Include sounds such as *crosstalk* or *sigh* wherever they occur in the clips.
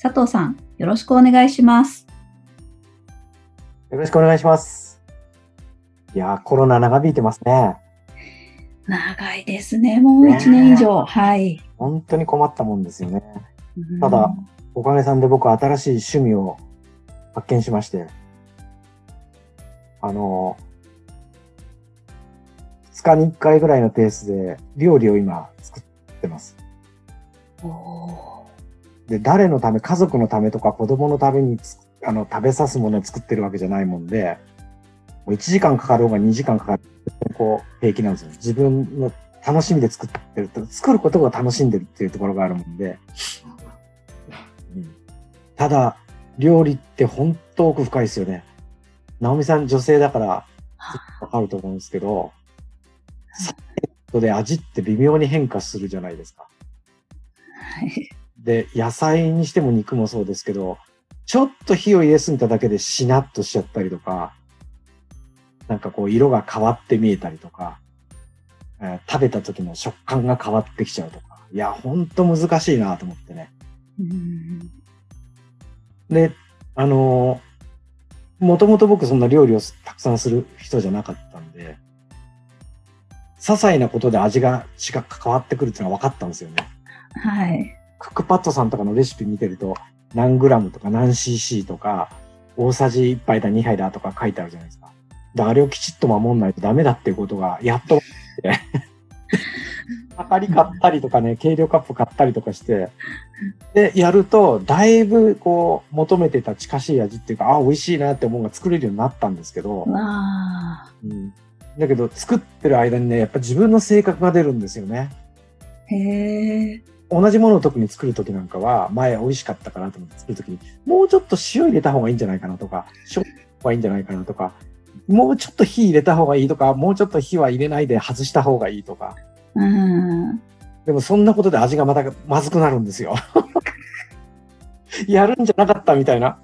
佐藤さん、よろしくお願いします。よろしくお願いします。いやコロナ長引いてますね。長いですね。もう1年以上。はい。本当に困ったもんですよね。ただ、おかげさんで僕は新しい趣味を発見しまして、あの、2日に1回ぐらいのペースで料理を今作ってます。で、誰のため、家族のためとか子供のためにあの食べさすものを作ってるわけじゃないもんで、もう1時間かかろうが2時間かかるこう平気なんですよ。自分の楽しみで作ってると、作ることが楽しんでるっていうところがあるもんで。うん、ただ、料理って本当奥深いですよね。直美さん女性だからわかると思うんですけど、サケットで味って微妙に変化するじゃないですか。はい。で、野菜にしても肉もそうですけど、ちょっと火を入れすぎただけでしなっとしちゃったりとか、なんかこう色が変わって見えたりとか、えー、食べた時の食感が変わってきちゃうとか。いや、ほんと難しいなと思ってね。で、あのー、もともと僕そんな料理をたくさんする人じゃなかったんで、些細なことで味が違う変わってくるっていうのは分かったんですよね。はい。クックパッドさんとかのレシピ見てると、何グラムとか何 cc とか、大さじ1杯だ2杯だとか書いてあるじゃないですか。で、あれをきちっと守んないとダメだっていうことが、やっとて、測り買ったりとかね、計量カップ買ったりとかして、で、やると、だいぶこう、求めてた近しい味っていうか、あ、美味しいなって思うが作れるようになったんですけど、うん、だけど、作ってる間にね、やっぱ自分の性格が出るんですよね。へえ。同じものを特に作るときなんかは、前美味しかったかなと思って作るときに、もうちょっと塩入れた方がいいんじゃないかなとか、醤油がいいんじゃないかなとか、もうちょっと火入れた方がいいとか、もうちょっと火は入れないで外した方がいいとか。うん。でもそんなことで味がまたまずくなるんですよ。*laughs* やるんじゃなかったみたいな。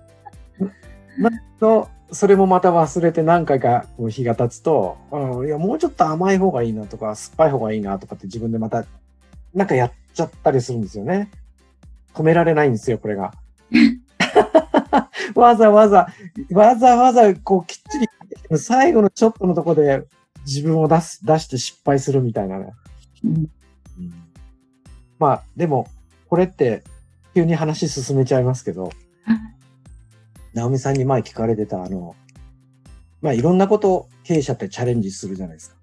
*laughs* なと、それもまた忘れて何回かこう日が経つと、うん、いや、もうちょっと甘い方がいいなとか、酸っぱい方がいいなとかって自分でまた、なんかやっちゃったりするんですよね。止められないんですよ、これが。*laughs* わざわざ、わざわざ、こう、きっちり、最後のちょっとのとこで自分を出す、出して失敗するみたいなね。うん、まあ、でも、これって、急に話進めちゃいますけど、直美さんに前聞かれてた、あの、まあ、いろんなことを経営者ってチャレンジするじゃないですか。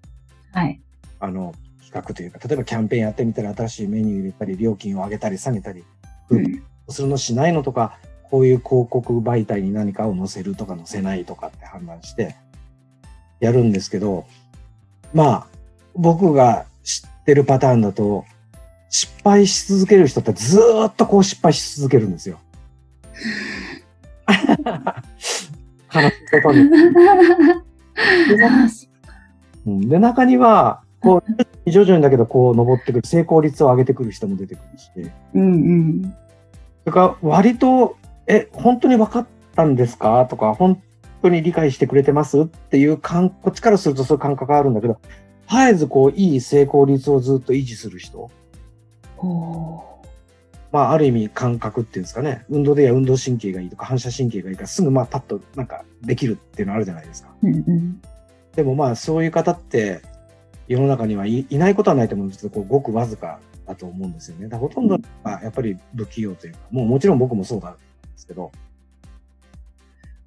はい。あの、企画というか、例えばキャンペーンやってみたら新しいメニュー入れたり、料金を上げたり下げたり、うん、するのしないのとか、こういう広告媒体に何かを載せるとか載せないとかって判断してやるんですけど、まあ、僕が知ってるパターンだと、失敗し続ける人ってずっとこう失敗し続けるんですよ。悲しいことに。*laughs* で、中には、こう、*laughs* 徐々にだけど、こう、登ってくる、成功率を上げてくる人も出てくるし。うんうん。それから、割とえ、本当に分かったんですかとか、本当に理解してくれてますっていう感、こっちからするとそういう感覚があるんだけど、絶えずこう、いい成功率をずっと維持する人。まあ、ある意味感覚っていうんですかね。運動でや運動神経がいいとか反射神経がいいからすぐまあパッとなんかできるっていうのあるじゃないですか。うんうん、でもまあそういう方って世の中にはいないことはないと思うんですけど、こうごくわずかだと思うんですよね。だほとんどはやっぱり不器用というか、もうもちろん僕もそうだですけど。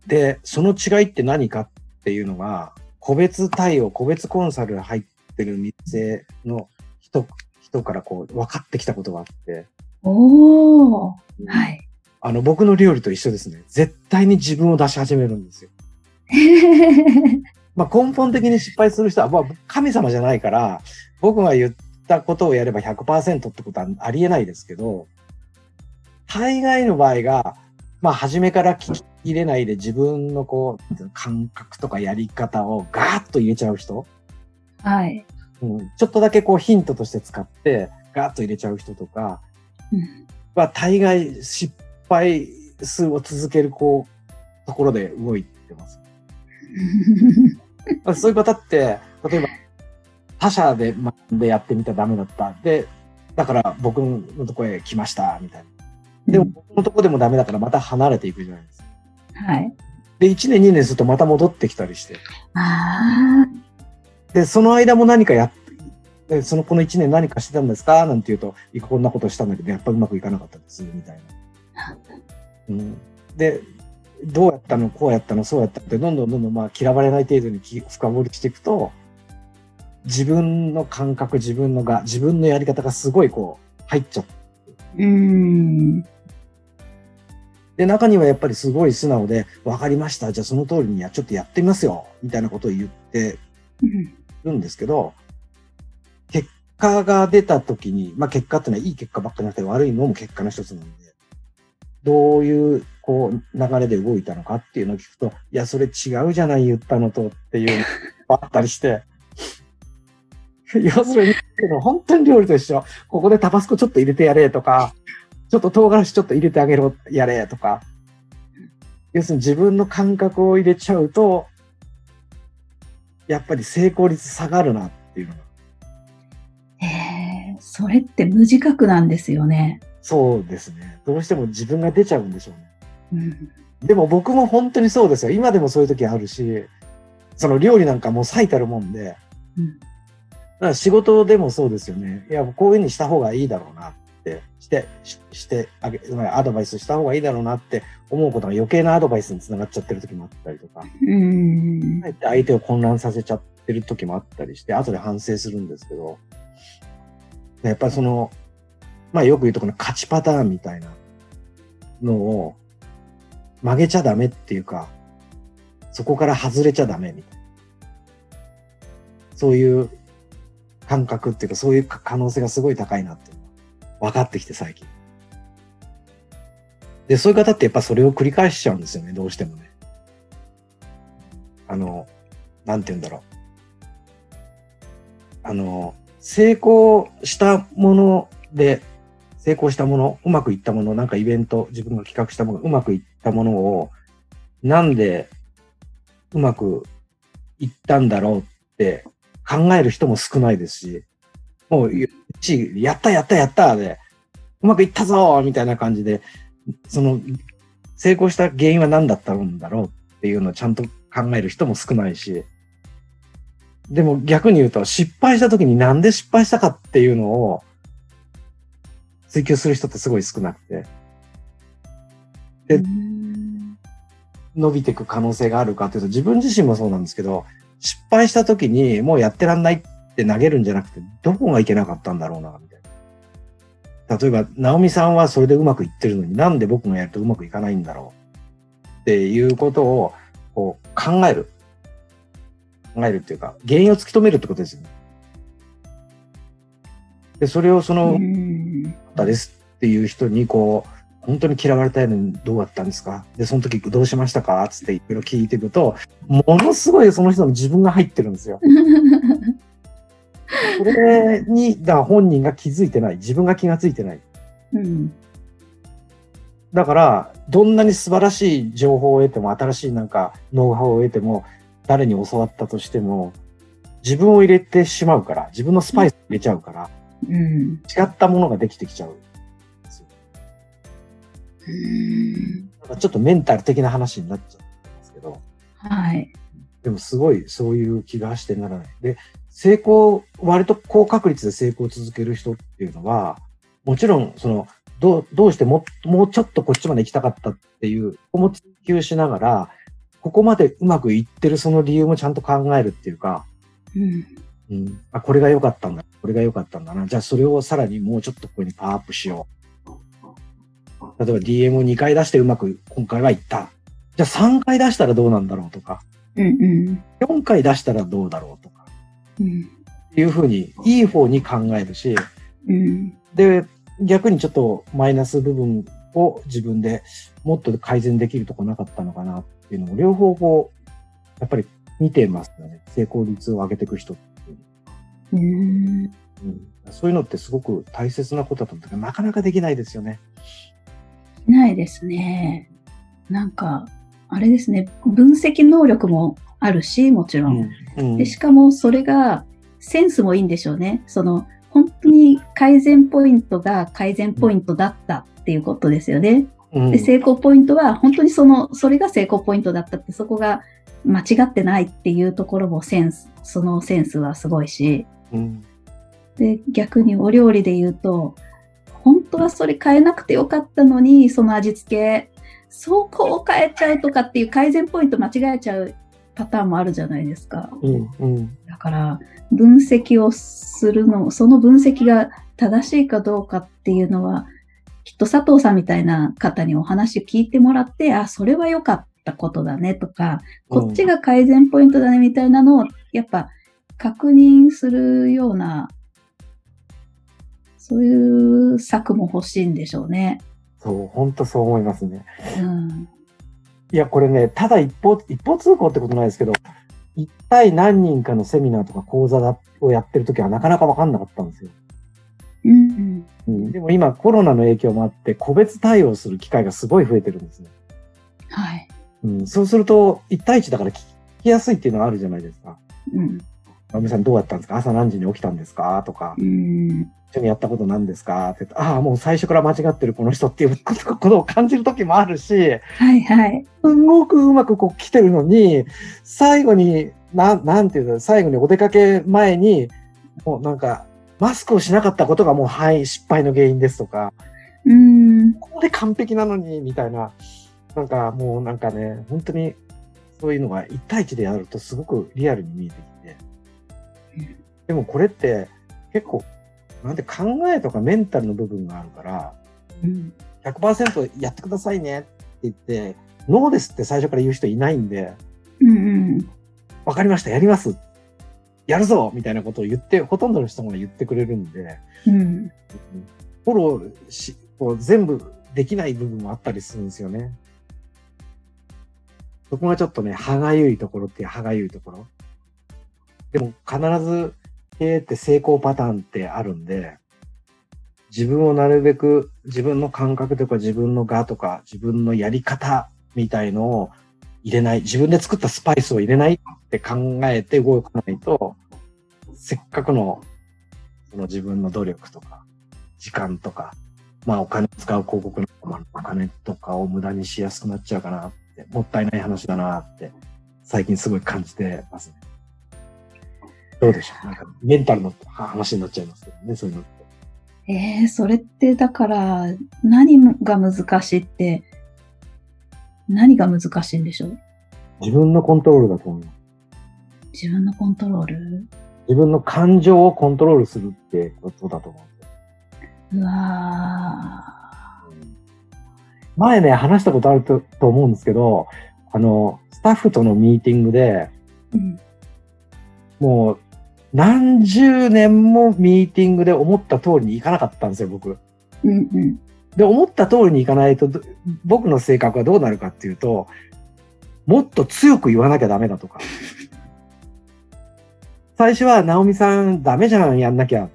で、その違いって何かっていうのが、個別対応、個別コンサル入ってる店の人、人からこう分かってきたことがあって。おー、うん、はい。あの、僕の料理と一緒ですね。絶対に自分を出し始めるんですよ。*laughs* まあ根本的に失敗する人は、まあ神様じゃないから、僕が言ったことをやれば100%ってことはありえないですけど、大概の場合が、まあ、初めから聞き入れないで自分のこう、感覚とかやり方をガーッと入れちゃう人。はい。うん、ちょっとだけこうヒントとして使って、ガーッと入れちゃう人とかうんは、大概失敗数を続ける、こう、ところで動いてます。*laughs* ま *laughs* あそういう方って、例えば、他社で学んでやってみたらダメだった。で、だから僕のとこへ来ました、みたいな。でも、僕のとこでもダメだからまた離れていくじゃないですか。はい。で、1年2年するとまた戻ってきたりして。あで、その間も何かやっでそのこの1年何かしてたんですか？なんて言うと、こんなことしたんだけど、やっぱうまくいかなかったです、みたいな。*laughs* うん、で、どうやったのこうやったのそうやったのって、どんどんどんどんまあ嫌われない程度にき深掘りしていくと、自分の感覚、自分のが、自分のやり方がすごいこう、入っちゃって。ーうん。で、中にはやっぱりすごい素直で、わかりました。じゃあその通りにや、ちょっとやってみますよ。みたいなことを言ってうんるんですけど、結果が出た時に、まあ結果ってのはいい結果ばっかりなくて悪いのも結果の一つなんで、どういう、こう、流れで動いたのかっていうのを聞くと、いや、それ違うじゃない、言ったのとっていうのがあったりして、要するに、本当に料理と一緒。ここでタバスコちょっと入れてやれとか、ちょっと唐辛子ちょっと入れてあげろ、やれとか、要するに自分の感覚を入れちゃうと、やっぱり成功率下がるなっていうのが。えー、それって無自覚なんですよね。そうですね。どうしても自分が出ちゃうんでしょうね。うん。でも僕も本当にそうですよ。今でもそういう時あるし、その料理なんかもう最たるもんで、うんだから仕事でもそうですよね。いや、こういうふうにした方がいいだろうなって、して、ししてあげ、まあアドバイスした方がいいだろうなって思うことが余計なアドバイスにつながっちゃってる時もあったりとか、うん相手を混乱させちゃってる時もあったりして、後で反省するんですけど、やっぱりその、まあよく言うとこの勝ちパターンみたいなのを曲げちゃダメっていうか、そこから外れちゃダメみたいな。そういう感覚っていうか、そういう可能性がすごい高いなって分かってきて最近。で、そういう方ってやっぱそれを繰り返しちゃうんですよね、どうしてもね。あの、なんて言うんだろう。あの、成功したもので、成功したもの、うまくいったもの、なんかイベント、自分が企画したもの、うまくいったものを、なんでうまくいったんだろうって考える人も少ないですし、もう、ちやったやったやったで、うまくいったぞみたいな感じで、その、成功した原因は何だったんだろうっていうのをちゃんと考える人も少ないし、でも逆に言うと、失敗した時になんで失敗したかっていうのを追求する人ってすごい少なくて、で伸びていく可能性があるかというと、自分自身もそうなんですけど、失敗した時にもうやってらんないって投げるんじゃなくて、どこがいけなかったんだろうな、みたいな。例えば、ナオミさんはそれでうまくいってるのになんで僕がやるとうまくいかないんだろうっていうことをこう考える。考えるっていうか、原因を突き止めるってことですよね。で、それをその、たですっていう人にこう、本当に嫌われたいのにどうだったんですか？で、その時どうしましたか？つっていろいろ聞いていくと、ものすごいその人の自分が入ってるんですよ。それに、だから本人が気づいてない。自分が気がついてない。うんだから、どんなに素晴らしい情報を得ても、新しいなんかノウハウを得ても、誰に教わったとしても、自分を入れてしまうから、自分のスパイス入れちゃうから、うん違ったものができてきちゃう。うんなんかちょっとメンタル的な話になっちゃうんですけど、はい。でもすごいそういう気がしてならない。で、成功、割と高確率で成功を続ける人っていうのは、もちろん、その、どう、どうしても、もうちょっとこっちまで行きたかったっていう、ここも追求しながら、ここまでうまくいってるその理由もちゃんと考えるっていうか、うんうん、あ、これが良かったんだ、これが良かったんだな。じゃあそれをさらにもうちょっとここにパワーアップしよう。例えば DM を2回出してうまく今回はいった。じゃあ3回出したらどうなんだろうとか、うんうん4回出したらどうだろうとか、うんいうふうに、いい方に考えるし、うんで、逆にちょっとマイナス部分を自分でもっと改善できるとこなかったのかなっていうのを両方こう、やっぱり見てますよね。成功率を上げていく人っていううーん。うん、そういうのってすごく大切なことだと思うんだけど、なかなかできないですよね。ないですね。なんか、あれですね。分析能力もあるし、もちろん。うんでしかもそれがセンスもいいんでしょうね。その本当に改善ポイントが改善ポイントだったっていうことですよね。うんで成功ポイントは本当にそのそれが成功ポイントだったってそこが間違ってないっていうところもセンスそのセンスはすごいしうんで逆にお料理で言うと本当はそれ変えなくてよかったのにその味付けそこを変えちゃうとかっていう改善ポイント間違えちゃうパターンもあるじゃないですか。うんうんだから、分析をするの、その分析が正しいかどうかっていうのは、きっと佐藤さんみたいな方にお話聞いてもらって、あ、それは良かったことだねとか、こっちが改善ポイントだねみたいなのを、やっぱ確認するような、そういう策も欲しいんでしょうね。そう、本当そう思いますね。うん。いや、これね、ただ一方、一方通行ってことないですけど、一体何人かのセミナーとか講座だをやってるときはなかなかわかんなかったんですよ。うん。うん、でも今コロナの影響もあって、個別対応する機会がすごい増えてるんですね。はい。うん、そうすると、一対一だから聞きやすいっていうのはあるじゃないですか。うん。まみさんどうやったんですか？朝何時に起きたんですか？とか、うん。一緒にやったこと何ですか？ってああ、もう最初から間違ってるこの人っていう *laughs* ことを感じる時もあるし、はいはい。すごくうまくこう来てるのに、最後に、なん、なんていうの、最後にお出かけ前に、もうなんか、マスクをしなかったことがもう、はい、失敗の原因ですとか、うん。ここで完璧なのに、みたいな、なんかもうなんかね、本当に、そういうのが一対一でやるとすごくリアルに見えてきてうん。でもこれって結構、なんて考えとかメンタルの部分があるから、うん。100%やってくださいねって言って、ノーですって最初から言う人いないんで、うんうん。わかりました、やります。やるぞみたいなことを言って、ほとんどの人が言ってくれるんで、うん。フォローし、こう全部できない部分もあったりするんですよね。そこがちょっとね、歯がゆいところっていう歯がゆいところ。でも必ず経営って成功パターンってあるんで、自分をなるべく自分の感覚とか自分の我とか自分のやり方みたいのを入れない、自分で作ったスパイスを入れないって考えて動かないと、せっかくのその自分の努力とか、時間とか、まあお金使う広告のお金とかを無駄にしやすくなっちゃうかなって、もったいない話だなって、最近すごい感じてますね。どうでしょうなんかメンタルの話になっちゃいますけどね、そういうのって。えー、それってだから何が難しいって何が難しいんでしょう？自分のコントロールだと思います。自分のコントロール？自分の感情をコントロールするってことだと思うんですよ。うわ前ね、話したことあるとと思うんですけど、あの、スタッフとのミーティングで、ーうんもう、何十年もミーティングで思った通りにいかなかったんですよ、僕。うんうんで、思った通りにいかないと、ど僕の性格はどうなるかっていうと、もっと強く言わなきゃダメだとか。*laughs* 最初は、直美さんダメじゃん、やんなきゃ。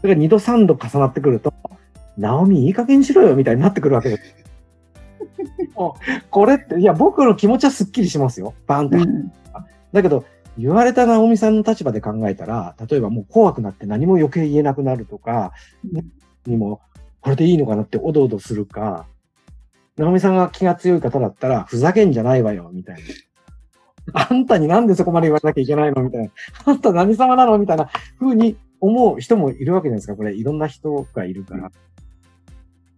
それが二度三度重なってくると、直美いい加減にしろよ、みたいになってくるわけです。*laughs* これって、いや、僕の気持ちはすっきりしますよ。バンってうんだけど、言われた直美さんの立場で考えたら、例えばもう怖くなって何も余計言えなくなるとか、うんにも、これでいいのかなっておどおどするか、直美さんが気が強い方だったら、ふざけんじゃないわよ、みたいな。あんたになんでそこまで言われなきゃいけないのみたいな。あんた何様なのみたいな風に思う人もいるわけじゃないですか。これ、いろんな人がいるから。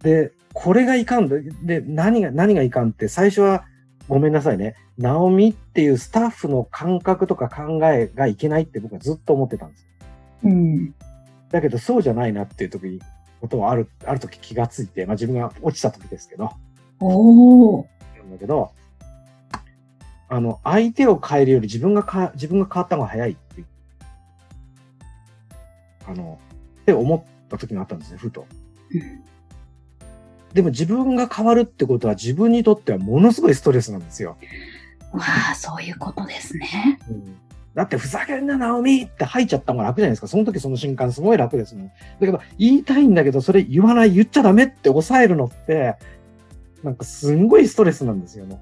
で、これがいかんで、で、何が、何がいかんって、最初は、ごめんなさいね。ナオミっていうスタッフの感覚とか考えがいけないって僕はずっと思ってたんですよ。うんだけどそうじゃないなっていう時、ことはある、ある時気がついて、まあ自分が落ちた時ですけど、おーなんだけど、あの、相手を変えるより自分がか、自分が変わった方が早いっていう、あの、って思った時があったんですね、ふと。でも自分が変わるってことは自分にとってはものすごいストレスなんですよ。わあ、そういうことですね。うんだってふざけんな、ナオミって吐いちゃった方が楽じゃないですか。その時その瞬間すごい楽ですもん。だけど、言いたいんだけど、それ言わない、言っちゃダメって抑えるのって、なんかすんごいストレスなんですよね。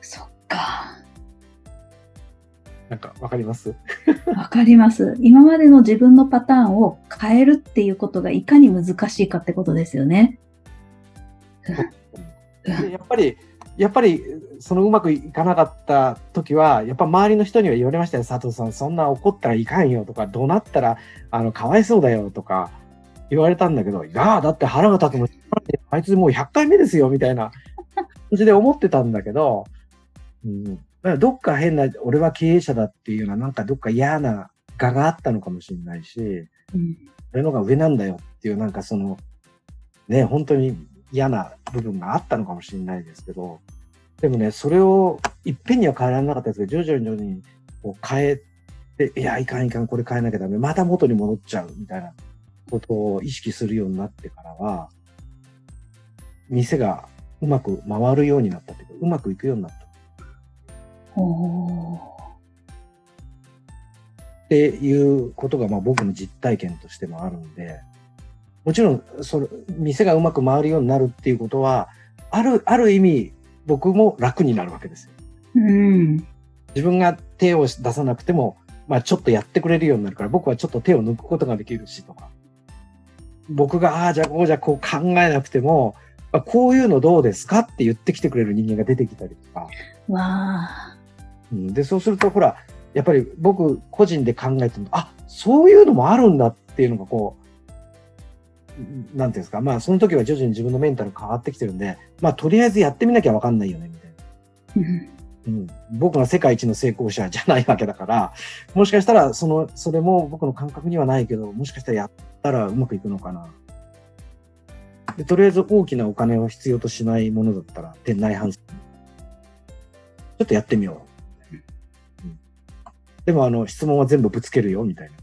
そっか。なんかわかります？わかります。今までの自分のパターンを変えるっていうことがいかに難しいかってことですよね。やっぱり、やっぱり、そのうまくいかなかった時は、やっぱ周りの人には言われましたよ。佐藤さん、そんな怒ったらいかんよとか、怒鳴ったら、あの、かわいそうだよとか、言われたんだけど、いやだって腹が立つの、あいつもう100回目ですよ、みたいな感じで思ってたんだけど、うん、どっか変な、俺は経営者だっていうような、なんかどっか嫌な画があったのかもしれないし、うん、俺のが上なんだよっていう、なんかその、ね、本当に嫌な部分があったのかもしれないですけど、でもね、それをいっぺんには変えられなかったですけど、徐々に徐々にこう変えて、いや、いかんいかん、これ変えなきゃダメ、また元に戻っちゃうみたいなことを意識するようになってからは、店がうまく回るようになったというか、うまくいくようになった。っていうことがまあ僕の実体験としてもあるんで、もちろん、その、店がうまく回るようになるっていうことは、ある、ある意味、僕も楽になるわけですよ。うん。自分が手を出さなくても、まあちょっとやってくれるようになるから、僕はちょっと手を抜くことができるしとか。僕が、ああ、じゃあこうじゃこう考えなくても、あこういうのどうですかって言ってきてくれる人間が出てきたりとか。わあ。うん、で、そうすると、ほら、やっぱり僕個人で考えても、あ、そういうのもあるんだっていうのがこう、なんていうんですか、まあその時は徐々に自分のメンタル変わってきてるんで、まあとりあえずやってみなきゃわかんないよね、みたいな。うん、僕が世界一の成功者じゃないわけだから、もしかしたら、その、それも僕の感覚にはないけど、もしかしたらやったらうまくいくのかな。で、とりあえず大きなお金を必要としないものだったら、店内販売。ちょっとやってみよう。うん、でも、あの、質問は全部ぶつけるよ、みたいな。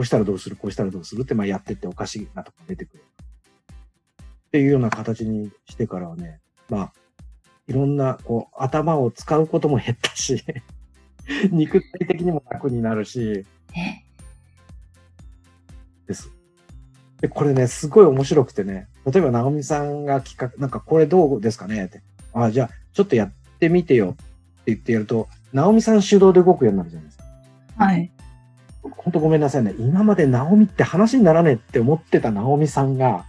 こうしたらどうする？こうしたらどうする？って、まあ、やってっておかしいなとか出てくる。っていうような形にしてからはね、まあ、いろんな、こう、頭を使うことも減ったし *laughs* 肉体的にも楽になるし、です。で、これね、すごい面白くてね、例えば、直美さんが企画、なんかこれどうですかねって。あ、じゃあ、ちょっとやってみてよって言ってやると、直美さん主導で動くようになるじゃないですか。はい。本当ごめんなさいね。今までナオミって話にならねえって思ってたナオミさんが、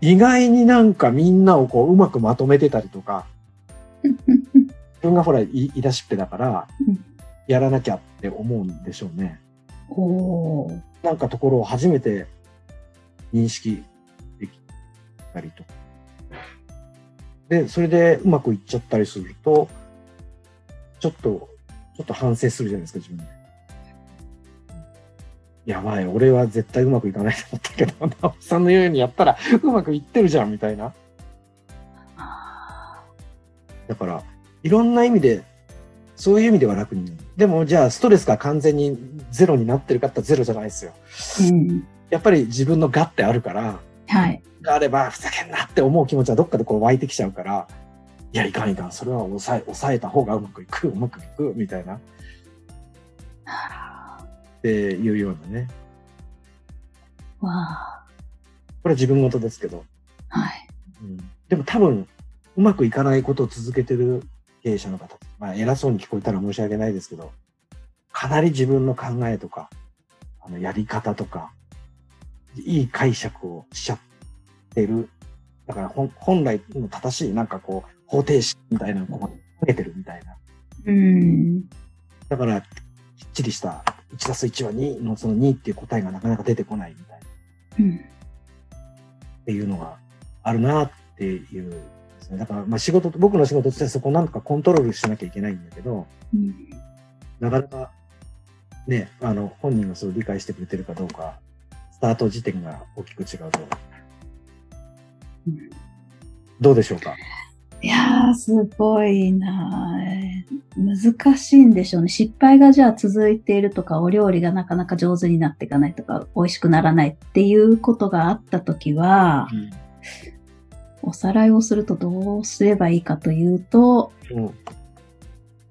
意外になんかみんなをこううまくまとめてたりとか、自分がほら、言い出しっぺだから、やらなきゃって思うんでしょうね。おなんかところを初めて認識できたりとか。で、それでうまくいっちゃったりすると、ちょっと、ちょっと反省するじゃないですか、自分で。やばい、俺は絶対うまくいかないと思ったけど、*laughs* 直木さんのようにやったらうまくいってるじゃん、みたいな。だから、いろんな意味で、そういう意味では楽になる。でも、じゃあ、ストレスが完全にゼロになってるかってゼロじゃないですよ。うん、やっぱり自分の我ってあるから、はい。があれば、ふざけんなって思う気持ちはどっかでこう湧いてきちゃうから、いや、いかんいかん、それは抑え、抑えた方がうまくいく、うまくいく、みたいな。っていうようなね。わあ。これは自分事ですけど。はい。うん、でも多分、うまくいかないことを続けてる経営者の方、まあ偉そうに聞こえたら申し訳ないですけど、かなり自分の考えとか、あのやり方とか、いい解釈をしちゃってる。だから本来の正しいなんかこう方程式みたいなのを投げてるみたいな。うん。だから、きっちりした1たす1は2のその2っていう答えがなかなか出てこないみたいな。うん、っていうのがあるなっていうですね。だからまあ仕事、僕の仕事としてそこをなんとかコントロールしなきゃいけないんだけど、うん、なかなかね、あの、本人がそれを理解してくれてるかどうか、スタート時点が大きく違うと。うん、どうでしょうか？いやー、すごいな難しいんでしょうね。失敗がじゃあ続いているとか、お料理がなかなか上手になっていかないとか、美味しくならないっていうことがあったときは、うん、おさらいをするとどうすればいいかというと、うん。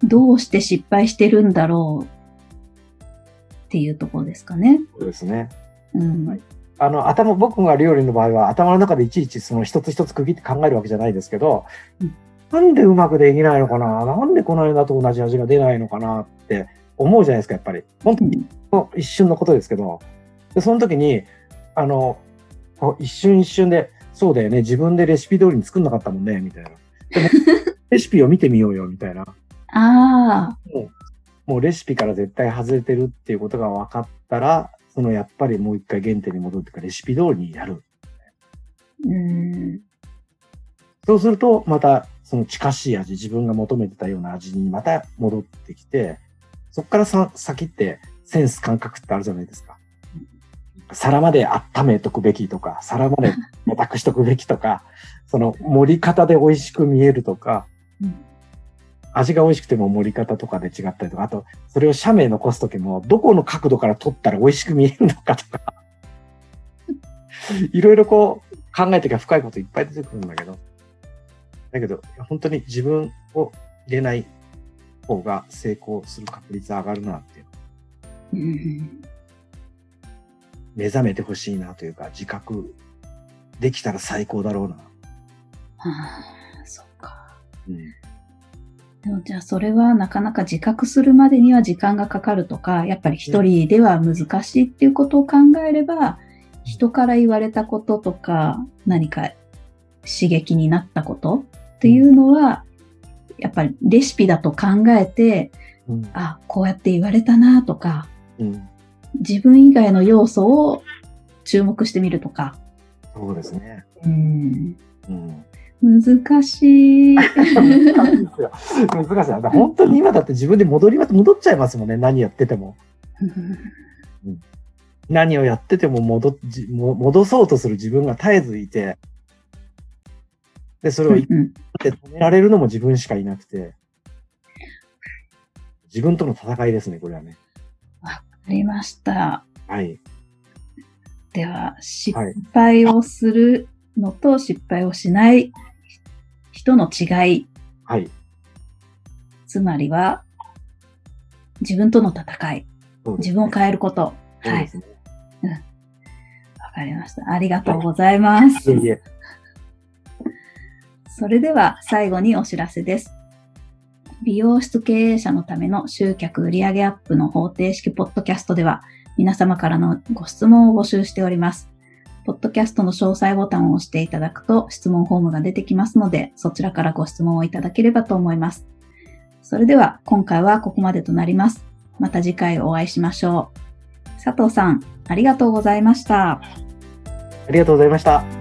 どうして失敗してるんだろうっていうところですかね。そうですね。うん。はいあの、頭、僕が料理の場合は頭の中でいちいちその一つ一つ区切って考えるわけじゃないですけど、うんなんでうまくできないのかな？なんでこの間と同じ味が出ないのかなって思うじゃないですか、やっぱり。本当に一瞬のことですけど、でその時に、あの、一瞬一瞬で、そうだよね、自分でレシピ通りに作んなかったもんね、みたいな。でも *laughs* レシピを見てみようよ、みたいな。ああ、もうレシピから絶対外れてるっていうことが分かったら、そのやっぱりもう一回原点に戻ってかレシピ通りにやる。うん。そうすると、またその近しい味、自分が求めてたような味にまた戻ってきて、そこからさ先ってセンス感覚ってあるじゃないですか。皿まで温めとくべきとか、皿まで固くしとくべきとか、*laughs* その盛り方で美味しく見えるとか、うん味が美味しくても盛り方とかで違ったりとか、あと、それを写メ残すときも、どこの角度から撮ったら美味しく見えるのかとか、*laughs* いろいろこう考えてきゃ深いこといっぱい出てくるんだけど、だけど、本当に自分を入れない方が成功する確率上がるなっていう、うん。目覚めてほしいなというか、自覚できたら最高だろうな。はあ、そっか。うん、でもじゃあそれはなかなか自覚するまでには時間がかかるとか、やっぱり一人では難しいっていうことを考えれば、人から言われたこととか、何か刺激になったことっていうのは、やっぱりレシピだと考えて、うん、あ、こうやって言われたなとか、うん。自分以外の要素を注目してみるとか。そうですね。うん、うん。難しい。*laughs* 難しいですよ。難しい。だから本当に今だって自分で戻りま、戻っちゃいますもんね。何やってても。何をやってても戻っじも戻そうとする自分が絶えずいて、で、それを言うんって止められるのも自分しかいなくて、自分との戦いですね、これはね。ありました。はい。では、失はい敗をするのと失敗をしない人の違い、はい。つまりは、自分との戦い、そうです自分を変えること。はいそうで。すね。わかりました。ありがとうございます。いえいえ。それでは最後にお知らせです。美容室経営者のための集客売上アップの方程式ポッドキャストでは皆様からのご質問を募集しております。ポッドキャストの詳細ボタンを押していただくと質問フォームが出てきますのでそちらからご質問をいただければと思います。それでは今回はここまでとなります。また次回お会いしましょう。佐藤さん、ありがとうございました。ありがとうございました。